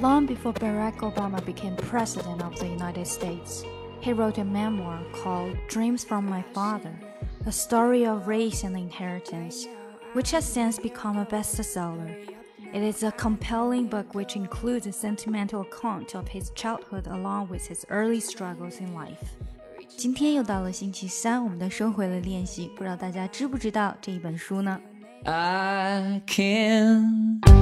long before Barack Obama became President of the United States, he wrote a memoir called Dreams from My Father, a story of race and inheritance, which has since become a bestseller. It is a compelling book which includes a sentimental account of his childhood along with his early struggles in life. 今天又到了星期三，我们的收回了练习，不知道大家知不知道这一本书呢？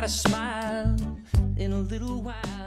had a smile in a little while.